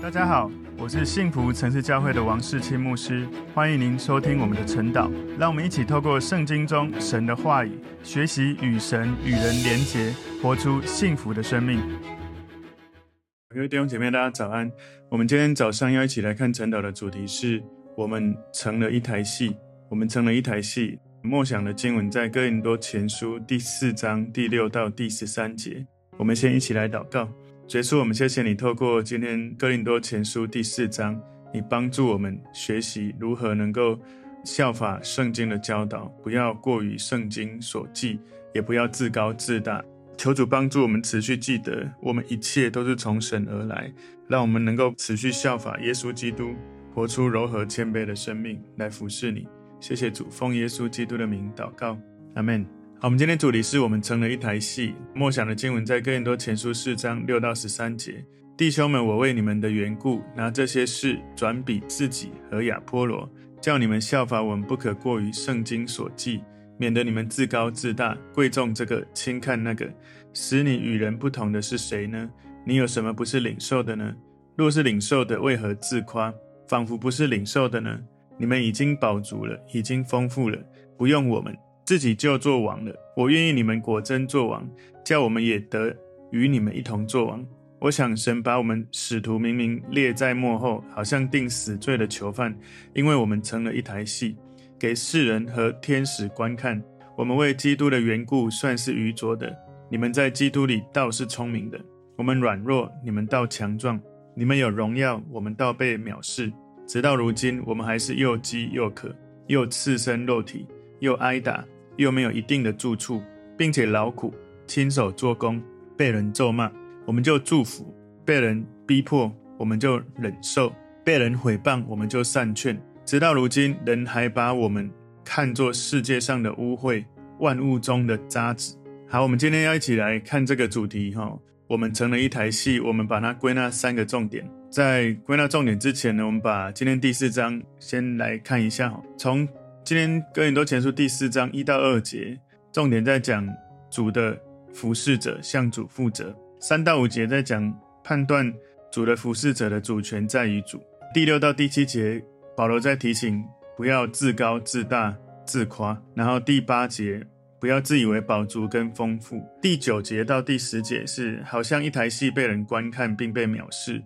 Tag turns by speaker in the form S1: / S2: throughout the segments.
S1: 大家好，我是幸福城市教会的王世清牧师，欢迎您收听我们的晨祷。让我们一起透过圣经中神的话语，学习与神与人连结，活出幸福的生命。各位弟兄姐妹，大家早安。我们今天早上要一起来看晨祷的主题是：我们成了一台戏。我们成了一台戏。默想的经文在哥林多前书第四章第六到第十三节。我们先一起来祷告。结束，我们谢谢你透过今天哥林多前书第四章，你帮助我们学习如何能够效法圣经的教导，不要过于圣经所记，也不要自高自大。求主帮助我们持续记得，我们一切都是从神而来，让我们能够持续效法耶稣基督，活出柔和谦卑的生命来服侍你。谢谢主，奉耶稣基督的名祷告，阿门。好，我们今天主题是我们成了一台戏。默想的经文在哥林多前书四章六到十三节。弟兄们，我为你们的缘故，拿这些事转比自己和亚波罗，叫你们效法我们，不可过于圣经所记，免得你们自高自大，贵重这个，轻看那个。使你与人不同的是谁呢？你有什么不是领受的呢？若是领受的，为何自夸，仿佛不是领受的呢？你们已经饱足了，已经丰富了，不用我们。自己就做王了。我愿意你们果真做王，叫我们也得与你们一同做王。我想神把我们使徒明明列在幕后，好像定死罪的囚犯，因为我们成了一台戏，给世人和天使观看。我们为基督的缘故算是愚拙的，你们在基督里倒是聪明的。我们软弱，你们倒强壮；你们有荣耀，我们倒被藐视。直到如今，我们还是又饥又渴，又赤身露体，又挨打。又没有一定的住处，并且劳苦，亲手做工，被人咒骂，我们就祝福；被人逼迫，我们就忍受；被人毁谤，我们就善劝。直到如今，人还把我们看作世界上的污秽，万物中的渣滓。好，我们今天要一起来看这个主题哈。我们成了一台戏，我们把它归纳三个重点。在归纳重点之前呢，我们把今天第四章先来看一下哈，从。今天哥林多前书第四章一到二节，重点在讲主的服侍者向主负责；三到五节在讲判断主的服侍者的主权在于主；第六到第七节，保罗在提醒不要自高自大自夸；然后第八节不要自以为饱足跟丰富；第九节到第十节是好像一台戏被人观看并被藐视；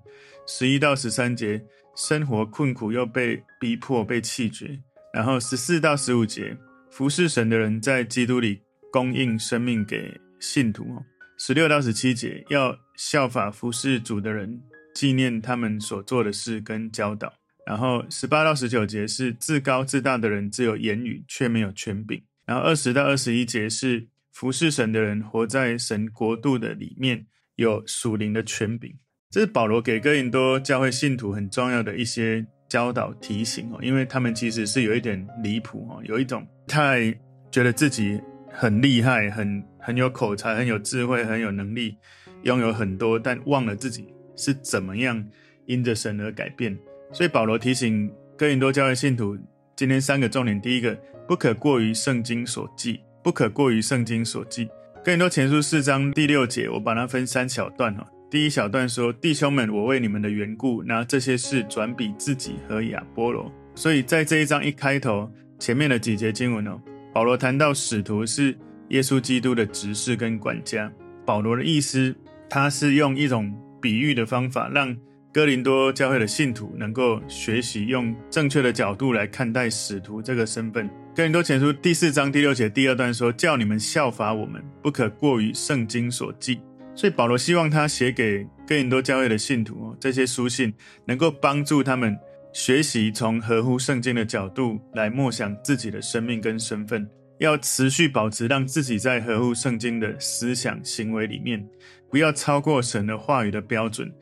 S1: 十一到十三节生活困苦又被逼迫被弃绝。然后十四到十五节，服侍神的人在基督里供应生命给信徒哦。十六到十七节，要效法服侍主的人，纪念他们所做的事跟教导。然后十八到十九节是自高自大的人，只有言语却没有权柄。然后二十到二十一节是服侍神的人活在神国度的里面，有属灵的权柄。这是保罗给哥林多教会信徒很重要的一些。教导提醒哦，因为他们其实是有一点离谱哦，有一种太觉得自己很厉害、很很有口才、很有智慧、很有能力，拥有很多，但忘了自己是怎么样因着神而改变。所以保罗提醒哥林多教会信徒，今天三个重点：第一个，不可过于圣经所记，不可过于圣经所记。哥林多前书四章第六节，我把它分三小段哦。第一小段说：“弟兄们，我为你们的缘故，拿这些事转比自己和亚波罗。”所以在这一章一开头，前面的几节经文哦，保罗谈到使徒是耶稣基督的执事跟管家。保罗的意思，他是用一种比喻的方法，让哥林多教会的信徒能够学习用正确的角度来看待使徒这个身份。哥林多前书第四章第六节第二段说：“叫你们效法我们，不可过于圣经所记。”所以保罗希望他写给哥林多教会的信徒哦，这些书信能够帮助他们学习从合乎圣经的角度来默想自己的生命跟身份，要持续保持让自己在合乎圣经的思想行为里面，不要超过神的话语的标准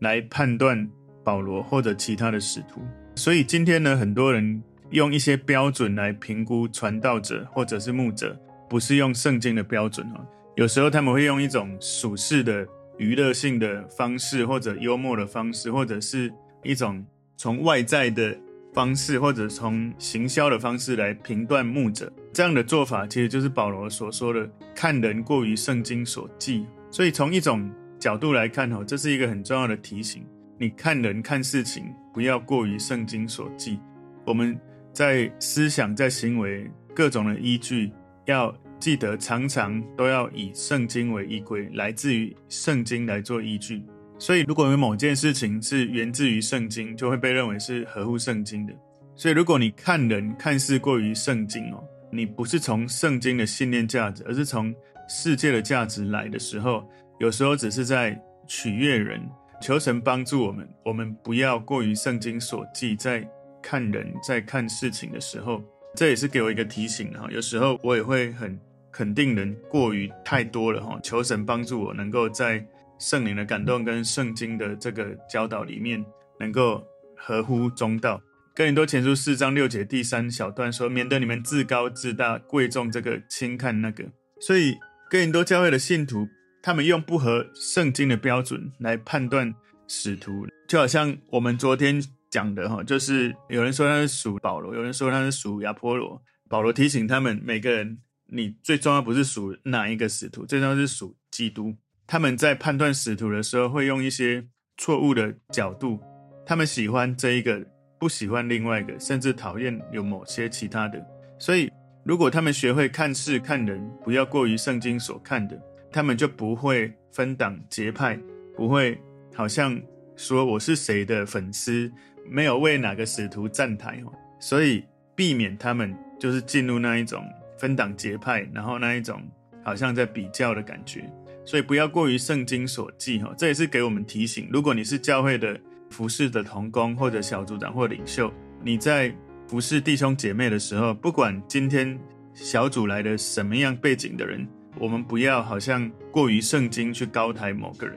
S1: 来判断保罗或者其他的使徒。所以今天呢，很多人用一些标准来评估传道者或者是牧者，不是用圣经的标准哦。有时候他们会用一种属世的娱乐性的方式，或者幽默的方式，或者是一种从外在的方式，或者从行销的方式来评断牧者。这样的做法其实就是保罗所说的看人过于圣经所记。所以从一种角度来看，哦，这是一个很重要的提醒。你看人看事情，不要过于圣经所记。我们在思想、在行为各种的依据，要记得常常都要以圣经为依归，来自于圣经来做依据。所以，如果有某件事情是源自于圣经，就会被认为是合乎圣经的。所以，如果你看人看似过于圣经哦，你不是从圣经的信念价值，而是从世界的价值来的时候，有时候只是在取悦人。求神帮助我们，我们不要过于圣经所记，在看人、在看事情的时候，这也是给我一个提醒哈。有时候我也会很肯定人过于太多了哈。求神帮助我，能够在圣灵的感动跟圣经的这个教导里面，能够合乎中道。哥林多前书四章六节第三小段说：“免得你们自高自大，贵重这个，轻看那个。”所以哥林多教会的信徒。他们用不合圣经的标准来判断使徒，就好像我们昨天讲的哈，就是有人说他是属保罗，有人说他是属亚波罗。保罗提醒他们每个人，你最重要不是属哪一个使徒，最重要是属基督。他们在判断使徒的时候，会用一些错误的角度，他们喜欢这一个，不喜欢另外一个，甚至讨厌有某些其他的。所以，如果他们学会看事看人，不要过于圣经所看的。他们就不会分党结派，不会好像说我是谁的粉丝，没有为哪个使徒站台，所以避免他们就是进入那一种分党结派，然后那一种好像在比较的感觉。所以不要过于圣经所记哈，这也是给我们提醒。如果你是教会的服侍的同工或者小组长或领袖，你在服侍弟兄姐妹的时候，不管今天小组来的什么样背景的人。我们不要好像过于圣经去高抬某个人，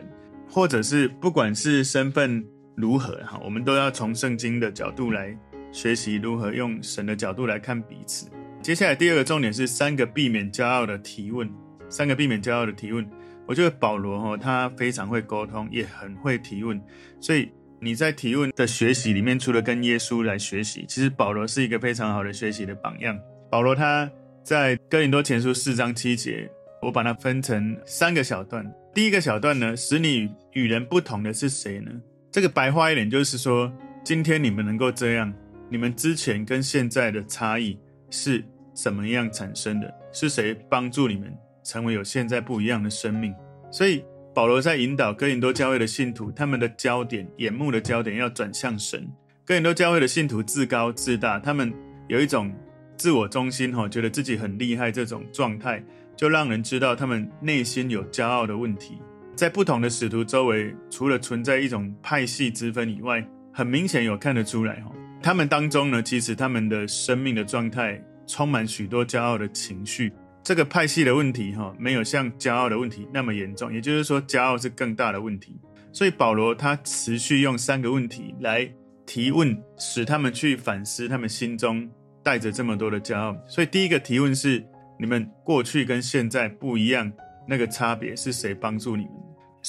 S1: 或者是不管是身份如何哈，我们都要从圣经的角度来学习如何用神的角度来看彼此。接下来第二个重点是三个避免骄傲的提问，三个避免骄傲的提问。我觉得保罗哈他非常会沟通，也很会提问，所以你在提问的学习里面，除了跟耶稣来学习，其实保罗是一个非常好的学习的榜样。保罗他在哥林多前书四章七节。我把它分成三个小段。第一个小段呢，使你与人不同的是谁呢？这个白话一点就是说，今天你们能够这样，你们之前跟现在的差异是怎么样产生的？是谁帮助你们成为有现在不一样的生命？所以保罗在引导哥林多教会的信徒，他们的焦点、眼目的焦点要转向神。哥林多教会的信徒自高自大，他们有一种自我中心，哈，觉得自己很厉害这种状态。就让人知道他们内心有骄傲的问题。在不同的使徒周围，除了存在一种派系之分以外，很明显有看得出来哈，他们当中呢，其实他们的生命的状态充满许多骄傲的情绪。这个派系的问题哈，没有像骄傲的问题那么严重，也就是说，骄傲是更大的问题。所以保罗他持续用三个问题来提问，使他们去反思他们心中带着这么多的骄傲。所以第一个提问是。你们过去跟现在不一样，那个差别是谁帮助你们？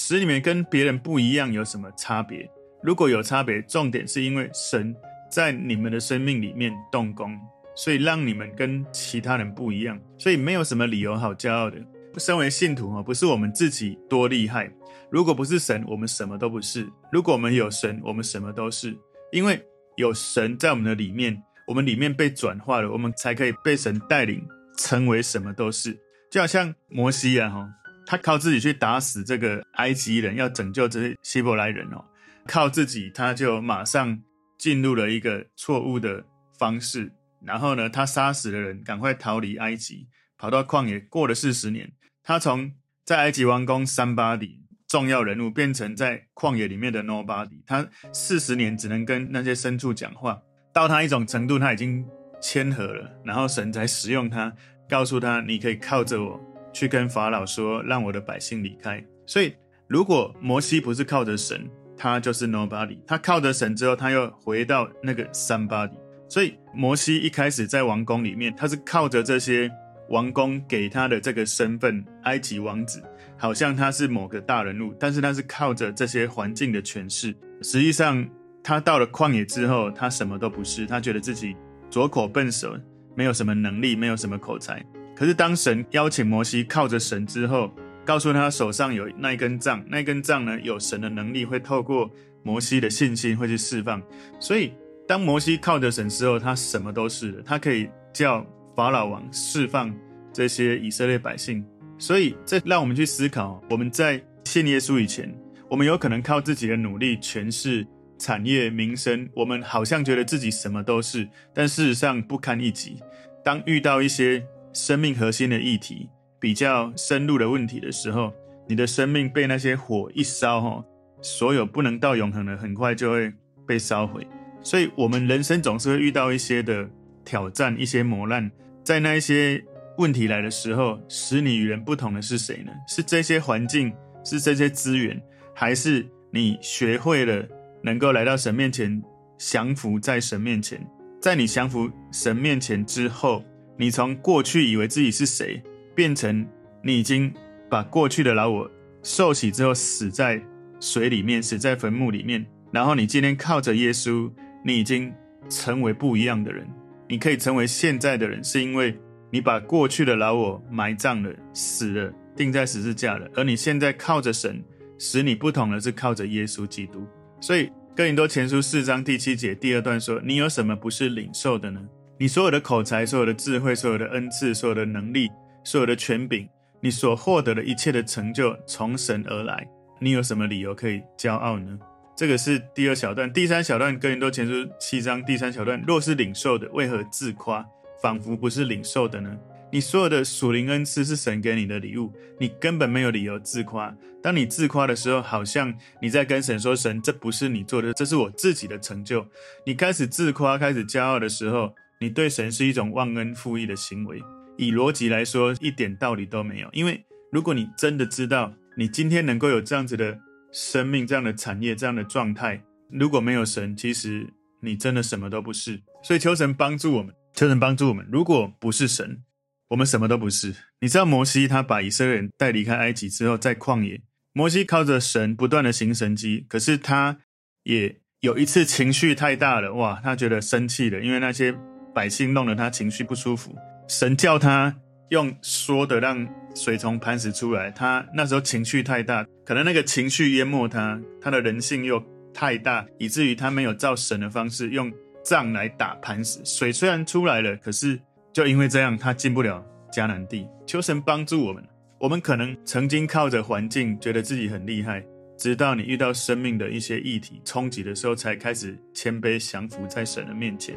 S1: 使你们跟别人不一样有什么差别？如果有差别，重点是因为神在你们的生命里面动工，所以让你们跟其他人不一样，所以没有什么理由好骄傲的。身为信徒啊，不是我们自己多厉害，如果不是神，我们什么都不是；如果我们有神，我们什么都是。因为有神在我们的里面，我们里面被转化了，我们才可以被神带领。成为什么都是，就好像摩西啊，哈，他靠自己去打死这个埃及人，要拯救这些希伯来人哦，靠自己他就马上进入了一个错误的方式，然后呢，他杀死了人，赶快逃离埃及，跑到旷野，过了四十年，他从在埃及王宫 somebody 重要人物，变成在旷野里面的 nobody，他四十年只能跟那些牲畜讲话，到他一种程度，他已经。谦和了，然后神才使用他，告诉他：“你可以靠着我去跟法老说，让我的百姓离开。”所以，如果摩西不是靠着神，他就是 nobody。他靠着神之后，他又回到那个 somebody。所以，摩西一开始在王宫里面，他是靠着这些王宫给他的这个身份——埃及王子，好像他是某个大人物，但是他是靠着这些环境的诠释。实际上，他到了旷野之后，他什么都不是，他觉得自己。拙口笨舌，没有什么能力，没有什么口才。可是当神邀请摩西靠着神之后，告诉他手上有那一根杖，那根杖呢，有神的能力会透过摩西的信心会去释放。所以，当摩西靠着神之后，他什么都是了，他可以叫法老王释放这些以色列百姓。所以，这让我们去思考：我们在信耶稣以前，我们有可能靠自己的努力、权势、产业、名声，我们好像觉得自己什么都是，但事实上不堪一击。当遇到一些生命核心的议题，比较深入的问题的时候，你的生命被那些火一烧，哈，所有不能到永恒的，很快就会被烧毁。所以，我们人生总是会遇到一些的挑战，一些磨难。在那一些问题来的时候，使你与人不同的是谁呢？是这些环境，是这些资源，还是你学会了能够来到神面前，降服在神面前？在你降服神面前之后，你从过去以为自己是谁，变成你已经把过去的老我受洗之后死在水里面，死在坟墓里面。然后你今天靠着耶稣，你已经成为不一样的人。你可以成为现在的人，是因为你把过去的老我埋葬了、死了、钉在十字架了。而你现在靠着神，使你不同的是靠着耶稣基督。所以。哥林多前书四章第七节第二段说：“你有什么不是领受的呢？你所有的口才、所有的智慧、所有的恩赐、所有的能力、所有的权柄，你所获得的一切的成就，从神而来。你有什么理由可以骄傲呢？”这个是第二小段。第三小段，哥林多前书七章第三小段：“若是领受的，为何自夸，仿佛不是领受的呢？”你所有的属灵恩赐是神给你的礼物，你根本没有理由自夸。当你自夸的时候，好像你在跟神说：“神，这不是你做的，这是我自己的成就。”你开始自夸、开始骄傲的时候，你对神是一种忘恩负义的行为。以逻辑来说，一点道理都没有。因为如果你真的知道你今天能够有这样子的生命、这样的产业、这样的状态，如果没有神，其实你真的什么都不是。所以求神帮助我们，求神帮助我们。如果不是神，我们什么都不是。你知道摩西他把以色列人带离开埃及之后，在旷野，摩西靠着神不断的行神迹，可是他也有一次情绪太大了，哇，他觉得生气了，因为那些百姓弄得他情绪不舒服。神叫他用说的让水从磐石出来，他那时候情绪太大，可能那个情绪淹没他，他的人性又太大，以至于他没有照神的方式用杖来打磐石。水虽然出来了，可是。就因为这样，他进不了迦南地。求神帮助我们。我们可能曾经靠着环境，觉得自己很厉害，直到你遇到生命的一些议题冲击的时候，才开始谦卑降服在神的面前。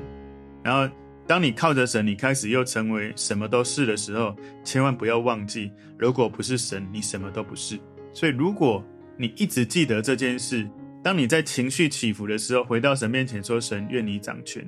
S1: 然后，当你靠着神，你开始又成为什么都是的时候，千万不要忘记，如果不是神，你什么都不是。所以，如果你一直记得这件事，当你在情绪起伏的时候，回到神面前说：“神，愿你掌权，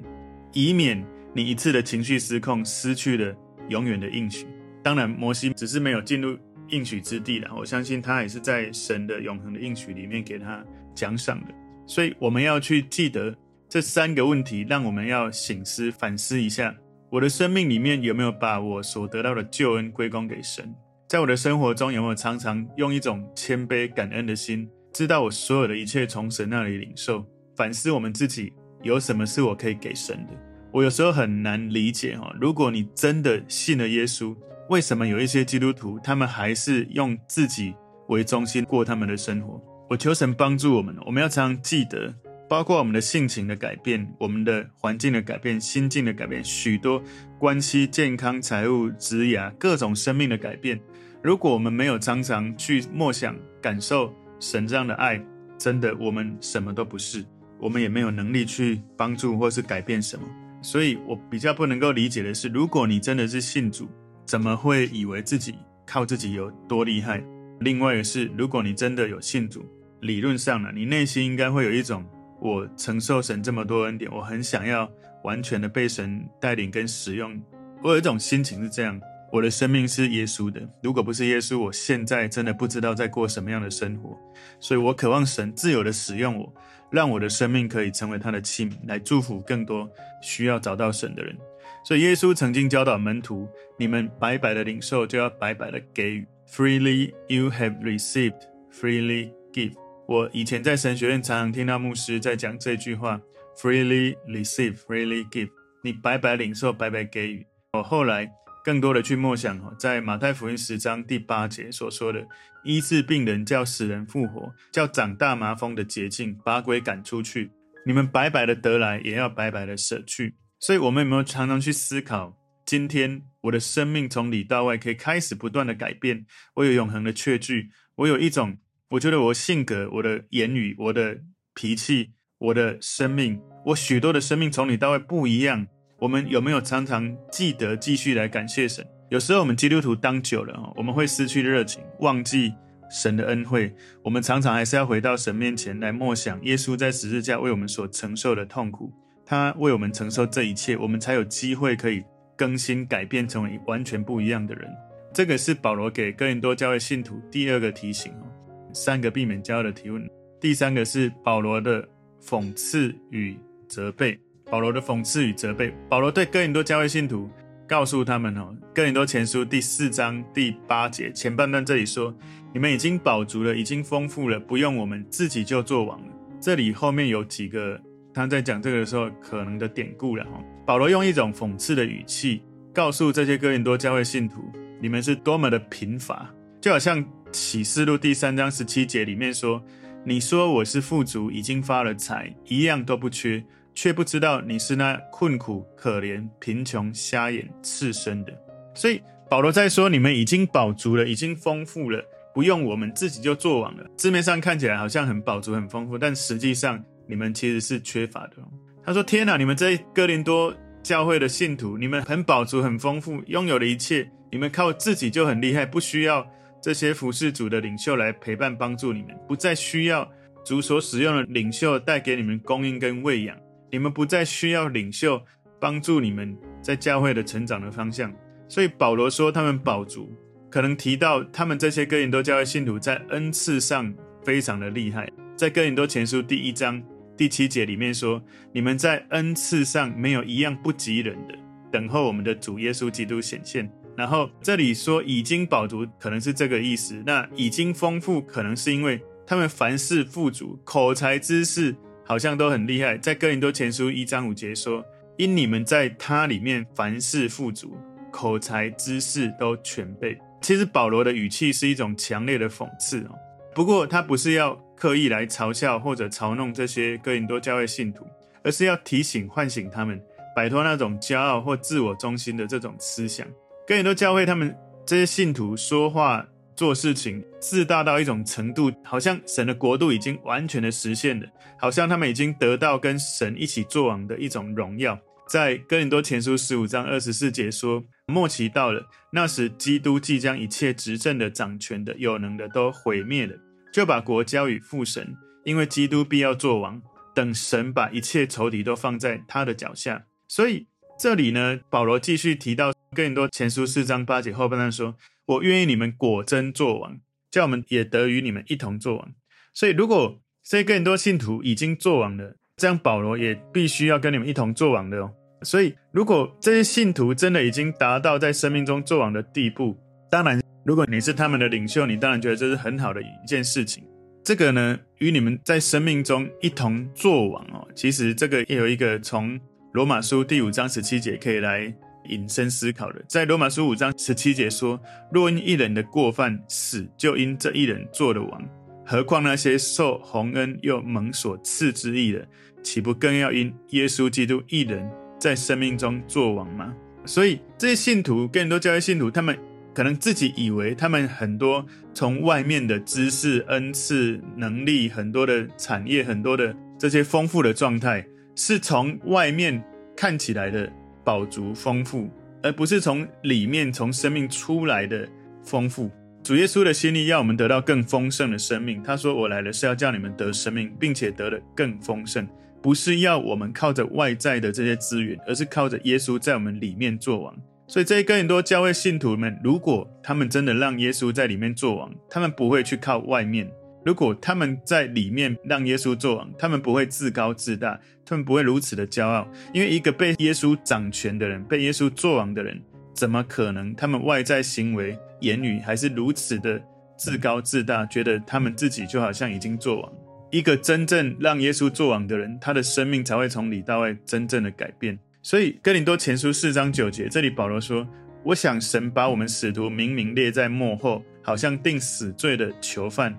S1: 以免。”你一次的情绪失控，失去了永远的应许。当然，摩西只是没有进入应许之地了。我相信他也是在神的永恒的应许里面给他奖赏的。所以，我们要去记得这三个问题，让我们要醒思反思一下：我的生命里面有没有把我所得到的救恩归功给神？在我的生活中，有没有常常用一种谦卑感恩的心，知道我所有的一切从神那里领受？反思我们自己有什么是我可以给神的？我有时候很难理解哈，如果你真的信了耶稣，为什么有一些基督徒他们还是用自己为中心过他们的生活？我求神帮助我们，我们要常常记得，包括我们的性情的改变、我们的环境的改变、心境的改变、许多关系、健康、财务、职业各种生命的改变。如果我们没有常常去默想、感受神这样的爱，真的我们什么都不是，我们也没有能力去帮助或是改变什么。所以我比较不能够理解的是，如果你真的是信主，怎么会以为自己靠自己有多厉害？另外的是，如果你真的有信主，理论上呢，你内心应该会有一种，我承受神这么多恩典，我很想要完全的被神带领跟使用。我有一种心情是这样，我的生命是耶稣的，如果不是耶稣，我现在真的不知道在过什么样的生活。所以我渴望神自由的使用我。让我的生命可以成为他的器皿，来祝福更多需要找到神的人。所以耶稣曾经教导门徒：你们白白的领受，就要白白的给予。Freely you have received, freely give。我以前在神学院常常听到牧师在讲这句话：Freely receive, freely give。你白白领受，白白给予。我后来更多的去默想哦，在马太福音十章第八节所说的，医治病人，叫死人复活，叫长大麻风的洁净，把鬼赶出去。你们白白的得来，也要白白的舍去。所以，我们有没有常常去思考，今天我的生命从里到外可以开始不断的改变？我有永恒的确据，我有一种，我觉得我性格、我的言语、我的脾气、我的生命，我许多的生命从里到外不一样。我们有没有常常记得继续来感谢神？有时候我们基督徒当久了，我们会失去热情，忘记神的恩惠。我们常常还是要回到神面前来默想耶稣在十字架为我们所承受的痛苦，他为我们承受这一切，我们才有机会可以更新改变，成为完全不一样的人。这个是保罗给哥林多教会信徒第二个提醒哦。三个避免骄傲的提问，第三个是保罗的讽刺与责备。保罗的讽刺与责备，保罗对哥林多教会信徒告诉他们：哦，哥林多前书第四章第八节前半段这里说，你们已经饱足了，已经丰富了，不用我们自己就做王了。这里后面有几个他在讲这个的时候可能的典故了哈。保罗用一种讽刺的语气告诉这些哥林多教会信徒，你们是多么的贫乏，就好像启示录第三章十七节里面说，你说我是富足，已经发了财，一样都不缺。却不知道你是那困苦、可怜、贫穷、瞎眼、赤身的。所以保罗在说：“你们已经饱足了，已经丰富了，不用我们自己就作王了。”字面上看起来好像很饱足、很丰富，但实际上你们其实是缺乏的。他说：“天哪，你们这哥林多教会的信徒，你们很饱足、很丰富，拥有了一切，你们靠自己就很厉害，不需要这些服侍主的领袖来陪伴帮助你们，不再需要主所使用的领袖带给你们供应跟喂养。”你们不再需要领袖帮助你们在教会的成长的方向，所以保罗说他们保足，可能提到他们这些哥林多教会信徒在恩赐上非常的厉害。在哥林多前书第一章第七节里面说：“你们在恩赐上没有一样不及人的，等候我们的主耶稣基督显现。”然后这里说已经饱足，可能是这个意思。那已经丰富，可能是因为他们凡事富足，口才知识。好像都很厉害，在哥林多前书一章五节说：“因你们在他里面凡事富足，口才知识都全备。”其实保罗的语气是一种强烈的讽刺哦。不过他不是要刻意来嘲笑或者嘲弄这些哥林多教会信徒，而是要提醒、唤醒他们，摆脱那种骄傲或自我中心的这种思想。哥林多教会他们这些信徒说话。做事情自大到一种程度，好像神的国度已经完全的实现了，好像他们已经得到跟神一起作王的一种荣耀。在哥林多前书十五章二十四节说：“末期到了，那时基督即将一切执政的、掌权的、有能的都毁灭了，就把国交与父神，因为基督必要作王，等神把一切仇敌都放在他的脚下。”所以这里呢，保罗继续提到哥林多前书四章八节后半段说。我愿意你们果真作王，叫我们也得与你们一同作王。所以，如果这些哥林多信徒已经作王了，这样保罗也必须要跟你们一同作王的哦。所以，如果这些信徒真的已经达到在生命中作王的地步，当然，如果你是他们的领袖，你当然觉得这是很好的一件事情。这个呢，与你们在生命中一同作王哦，其实这个也有一个从罗马书第五章十七节可以来。引申思考的，在罗马书五章十七节说：“若因一人的过犯死，就因这一人做了王，何况那些受洪恩又蒙所赐之义的，岂不更要因耶稣基督一人在生命中做王吗？”所以这些信徒，更多教会信徒，他们可能自己以为他们很多从外面的知识、恩赐、能力，很多的产业，很多的这些丰富的状态，是从外面看起来的。饱足丰富，而不是从里面从生命出来的丰富。主耶稣的心意要我们得到更丰盛的生命。他说：“我来了是要叫你们得生命，并且得的更丰盛，不是要我们靠着外在的这些资源，而是靠着耶稣在我们里面作王。”所以这些哥林多教会信徒们，如果他们真的让耶稣在里面作王，他们不会去靠外面。如果他们在里面让耶稣作王，他们不会自高自大，他们不会如此的骄傲。因为一个被耶稣掌权的人，被耶稣作王的人，怎么可能他们外在行为、言语还是如此的自高自大，觉得他们自己就好像已经作王？一个真正让耶稣作王的人，他的生命才会从里到外真正的改变。所以哥林多前书四章九节，这里保罗说：“我想神把我们使徒明明列在末后，好像定死罪的囚犯，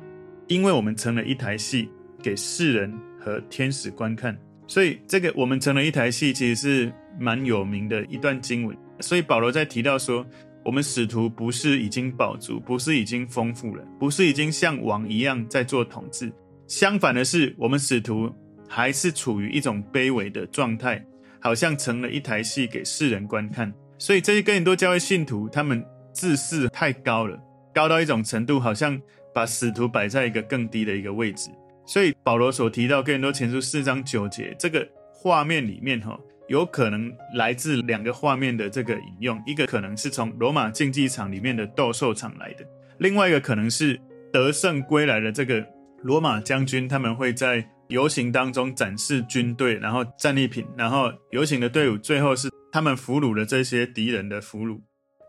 S1: 因为我们成了一台戏给世人和天使观看。所以这个我们成了一台戏，其实是蛮有名的一段经文。所以保罗在提到说，我们使徒不是已经饱足，不是已经丰富了，不是已经像王一样在做统治。相反的是，我们使徒还是处于一种卑微的状态，好像成了一台戏给世人观看。所以这些哥林多教会信徒，他们自视太高了，高到一种程度，好像把使徒摆在一个更低的一个位置。所以保罗所提到哥林多前书四章九节这个画面里面，哈，有可能来自两个画面的这个引用，一个可能是从罗马竞技场里面的斗兽场来的，另外一个可能是得胜归来的这个。罗马将军他们会在游行当中展示军队，然后战利品，然后游行的队伍最后是他们俘虏了这些敌人的俘虏，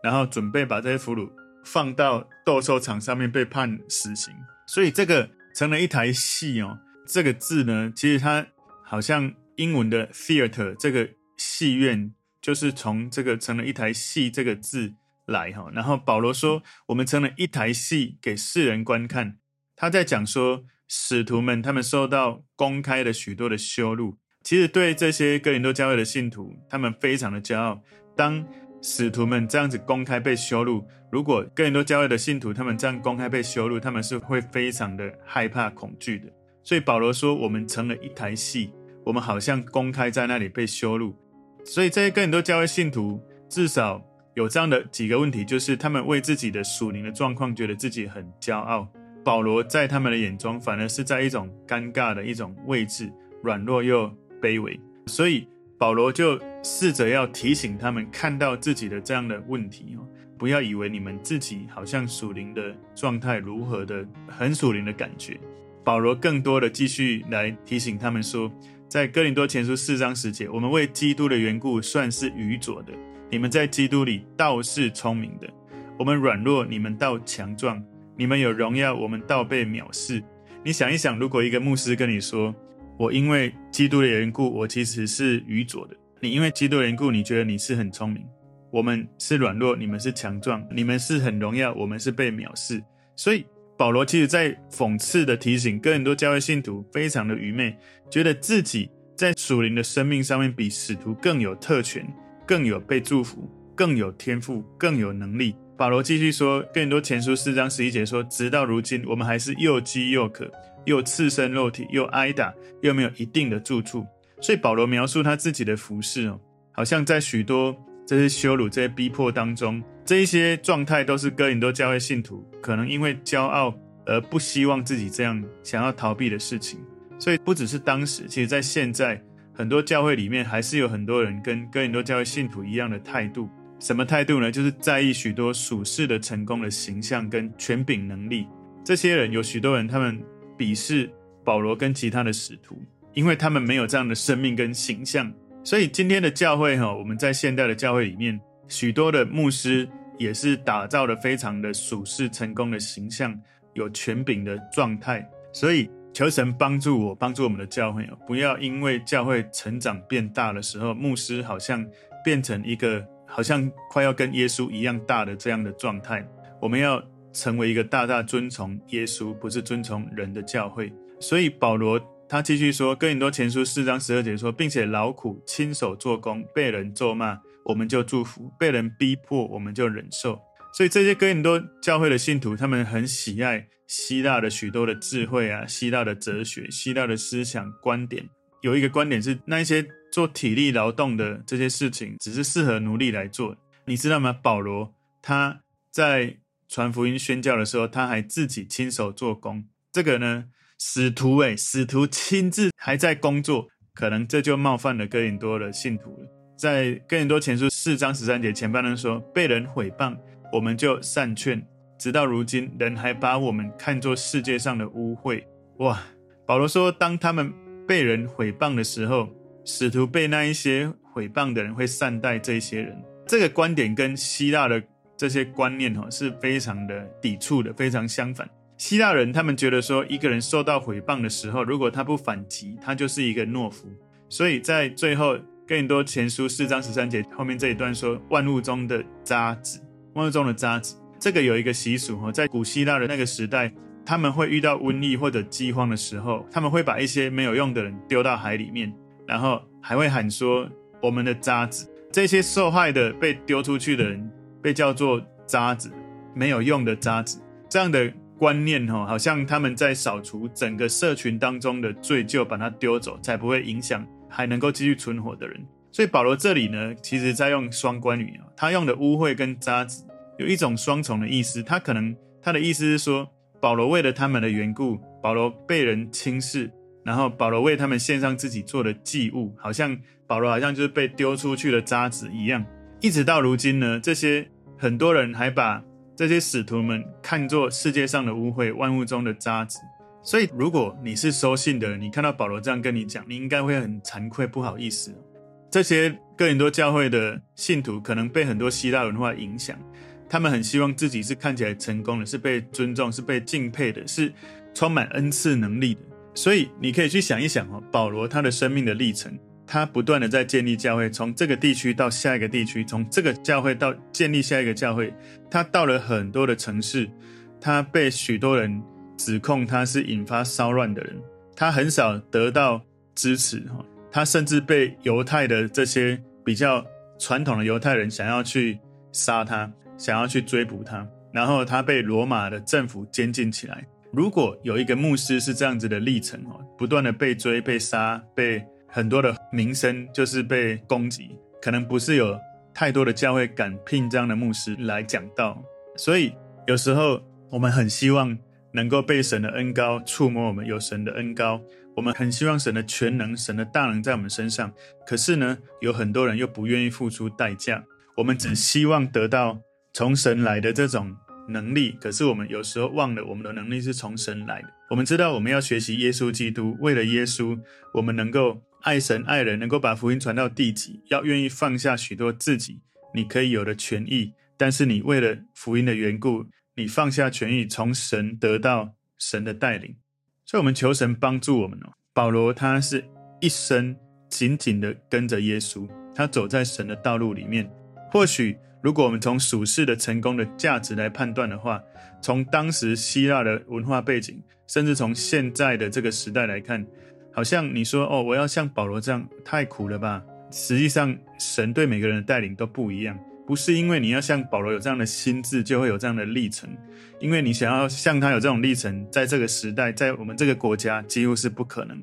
S1: 然后准备把这些俘虏放到斗兽场上面被判死刑。所以这个成了一台戏哦。这个字呢，其实它好像英文的 theater 这个戏院，就是从这个成了一台戏这个字来哈。然后保罗说，我们成了一台戏给世人观看。他在讲说，使徒们他们受到公开的许多的羞辱，其实对这些哥林多教会的信徒，他们非常的骄傲。当使徒们这样子公开被羞辱，如果哥林多教会的信徒他们这样公开被羞辱，他们是会非常的害怕、恐惧的。所以保罗说，我们成了一台戏，我们好像公开在那里被羞辱。所以这些哥林多教会信徒至少有这样的几个问题，就是他们为自己的属灵的状况觉得自己很骄傲。保罗在他们的眼中，反而是在一种尴尬的一种位置，软弱又卑微。所以保罗就试着要提醒他们，看到自己的这样的问题哦，不要以为你们自己好像属灵的状态如何的很属灵的感觉。保罗更多的继续来提醒他们说，在哥林多前书四章十节，我们为基督的缘故算是愚拙的，你们在基督里倒是聪明的。我们软弱，你们倒强壮。你们有荣耀，我们倒被藐视。你想一想，如果一个牧师跟你说：“我因为基督的缘故，我其实是愚拙的。”你因为基督的缘故，你觉得你是很聪明。我们是软弱，你们是强壮；你们是很荣耀，我们是被藐视。所以保罗其实在讽刺的提醒，跟很多教会信徒非常的愚昧，觉得自己在属灵的生命上面比使徒更有特权，更有被祝福，更有天赋，更有能力。保罗继续说，更多前书四章十一节说：“直到如今，我们还是又饥又渴，又赤身肉体，又挨打，又没有一定的住处。”所以保罗描述他自己的服饰哦，好像在许多这些羞辱、这些逼迫当中，这一些状态都是哥林多教会信徒可能因为骄傲而不希望自己这样想要逃避的事情。所以不只是当时，其实在现在很多教会里面，还是有很多人跟哥林多教会信徒一样的态度。什么态度呢？就是在意许多属世的成功的形象跟权柄能力。这些人有许多人，他们鄙视保罗跟其他的使徒，因为他们没有这样的生命跟形象。所以今天的教会哈，我们在现代的教会里面，许多的牧师也是打造的非常的属世成功的形象，有权柄的状态。所以求神帮助我，帮助我们的教会，不要因为教会成长变大的时候，牧师好像变成一个。好像快要跟耶稣一样大的这样的状态，我们要成为一个大大尊崇耶稣，不是尊崇人的教会。所以保罗他继续说，哥林多前书四章十二节说，并且劳苦亲手做工，被人咒骂，我们就祝福；被人逼迫，我们就忍受。所以这些哥林多教会的信徒，他们很喜爱希腊的许多的智慧啊，希腊的哲学，希腊的思想观点。有一个观点是，那一些。做体力劳动的这些事情，只是适合奴隶来做，你知道吗？保罗他在传福音宣教的时候，他还自己亲手做工。这个呢，使徒诶，使徒亲自还在工作，可能这就冒犯了哥林多的信徒了。在哥林多前书四章十三节前半段说，被人毁谤，我们就善劝，直到如今，人还把我们看作世界上的污秽。哇！保罗说，当他们被人毁谤的时候。使徒被那一些毁谤的人会善待这些人，这个观点跟希腊的这些观念哈是非常的抵触的，非常相反。希腊人他们觉得说，一个人受到毁谤的时候，如果他不反击，他就是一个懦夫。所以在最后更多前书四章十三节后面这一段说，万物中的渣滓，万物中的渣滓，这个有一个习俗哈，在古希腊的那个时代，他们会遇到瘟疫或者饥荒的时候，他们会把一些没有用的人丢到海里面，然后还会喊说我们的渣滓，这些受害的被丢出去的人被叫做渣滓，没有用的渣滓，这样的。观念哈，好像他们在扫除整个社群当中的罪疚，把它丢走，才不会影响还能够继续存活的人。所以保罗这里呢，其实在用双关语啊，他用的污秽跟渣滓有一种双重的意思。他可能他的意思是说，保罗为了他们的缘故，保罗被人轻视，然后保罗为他们献上自己做的祭物，好像保罗好像就是被丢出去的渣滓一样。一直到如今呢，这些很多人还把。这些使徒们看作世界上的污秽，万物中的渣滓。所以，如果你是收信的人，你看到保罗这样跟你讲，你应该会很惭愧，不好意思。这些哥林多教会的信徒可能被很多希腊文化影响，他们很希望自己是看起来成功的，是被尊重，是被敬佩的，是充满恩赐能力的。所以，你可以去想一想哦，保罗他的生命的历程。他不断的在建立教会，从这个地区到下一个地区，从这个教会到建立下一个教会。他到了很多的城市，他被许多人指控他是引发骚乱的人，他很少得到支持哈。他甚至被犹太的这些比较传统的犹太人想要去杀他，想要去追捕他，然后他被罗马的政府监禁起来。如果有一个牧师是这样子的历程哦，不断的被追、被杀、被。很多的名声就是被攻击，可能不是有太多的教会敢聘这样的牧师来讲道，所以有时候我们很希望能够被神的恩膏触摸，我们有神的恩膏，我们很希望神的全能、神的大能在我们身上。可是呢，有很多人又不愿意付出代价，我们只希望得到从神来的这种能力，可是我们有时候忘了我们的能力是从神来的。我们知道我们要学习耶稣基督，为了耶稣，我们能够。爱神爱人，能够把福音传到地极，要愿意放下许多自己你可以有的权益，但是你为了福音的缘故，你放下权益，从神得到神的带领。所以，我们求神帮助我们哦。保罗他是一生紧紧的跟着耶稣，他走在神的道路里面。或许，如果我们从属世的成功的价值来判断的话，从当时希腊的文化背景，甚至从现在的这个时代来看。好像你说哦，我要像保罗这样，太苦了吧？实际上，神对每个人的带领都不一样，不是因为你要像保罗有这样的心智，就会有这样的历程。因为你想要像他有这种历程，在这个时代，在我们这个国家，几乎是不可能。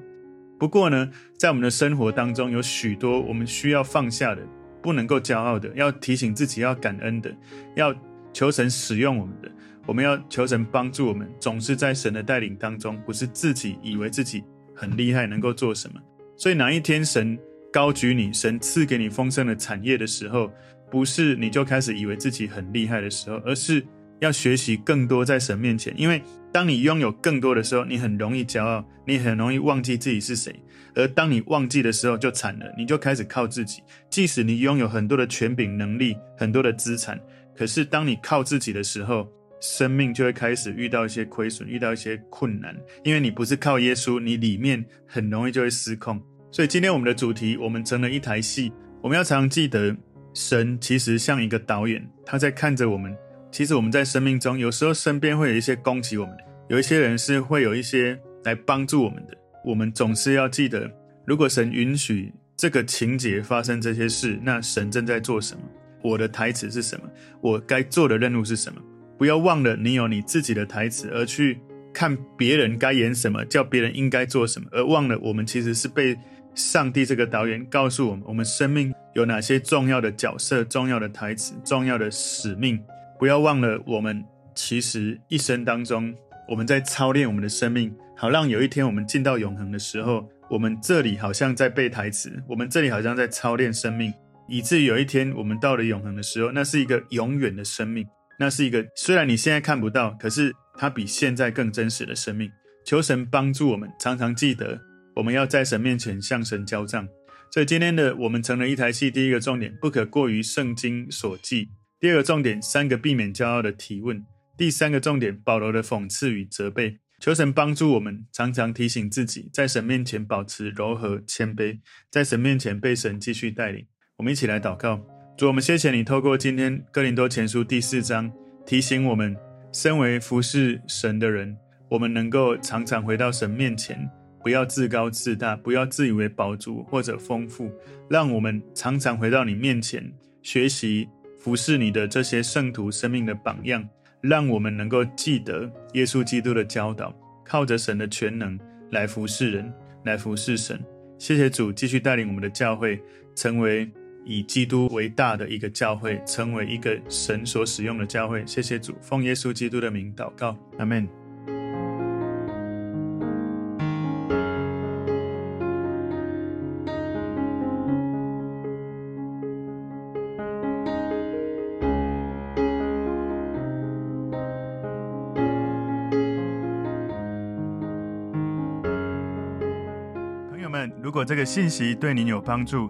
S1: 不过呢，在我们的生活当中，有许多我们需要放下的，不能够骄傲的，要提醒自己要感恩的，要求神使用我们的，我们要求神帮助我们，总是在神的带领当中，不是自己以为自己。很厉害，能够做什么？所以哪一天神高举你，神赐给你丰盛的产业的时候，不是你就开始以为自己很厉害的时候，而是要学习更多在神面前。因为当你拥有更多的时候，你很容易骄傲，你很容易忘记自己是谁。而当你忘记的时候，就惨了，你就开始靠自己。即使你拥有很多的权柄、能力、很多的资产，可是当你靠自己的时候，生命就会开始遇到一些亏损，遇到一些困难，因为你不是靠耶稣，你里面很容易就会失控。所以今天我们的主题，我们成了一台戏，我们要常记得，神其实像一个导演，他在看着我们。其实我们在生命中，有时候身边会有一些攻击我们的，有一些人是会有一些来帮助我们的。我们总是要记得，如果神允许这个情节发生这些事，那神正在做什么？我的台词是什么？我该做的任务是什么？不要忘了，你有你自己的台词，而去看别人该演什么，叫别人应该做什么，而忘了我们其实是被上帝这个导演告诉我们，我们生命有哪些重要的角色、重要的台词、重要的使命。不要忘了，我们其实一生当中，我们在操练我们的生命，好让有一天我们进到永恒的时候，我们这里好像在背台词，我们这里好像在操练生命，以至于有一天我们到了永恒的时候，那是一个永远的生命。那是一个虽然你现在看不到，可是它比现在更真实的生命。求神帮助我们，常常记得我们要在神面前向神交账。所以今天的我们成了一台戏。第一个重点，不可过于圣经所记；第二个重点，三个避免骄傲的提问；第三个重点，保罗的讽刺与责备。求神帮助我们，常常提醒自己，在神面前保持柔和谦卑，在神面前被神继续带领。我们一起来祷告：主，我们谢谢你，透过今天哥林多前书第四章，提醒我们，身为服侍神的人，我们能够常常回到神面前，不要自高自大，不要自以为饱足或者丰富，让我们常常回到你面前，学习服侍你的这些圣徒生命的榜样。让我们能够记得耶稣基督的教导，靠着神的全能来服侍人，来服侍神。谢谢主，继续带领我们的教会成为以基督为大的一个教会，成为一个神所使用的教会。谢谢主，奉耶稣基督的名祷告，阿门。如果这个信息对您有帮助，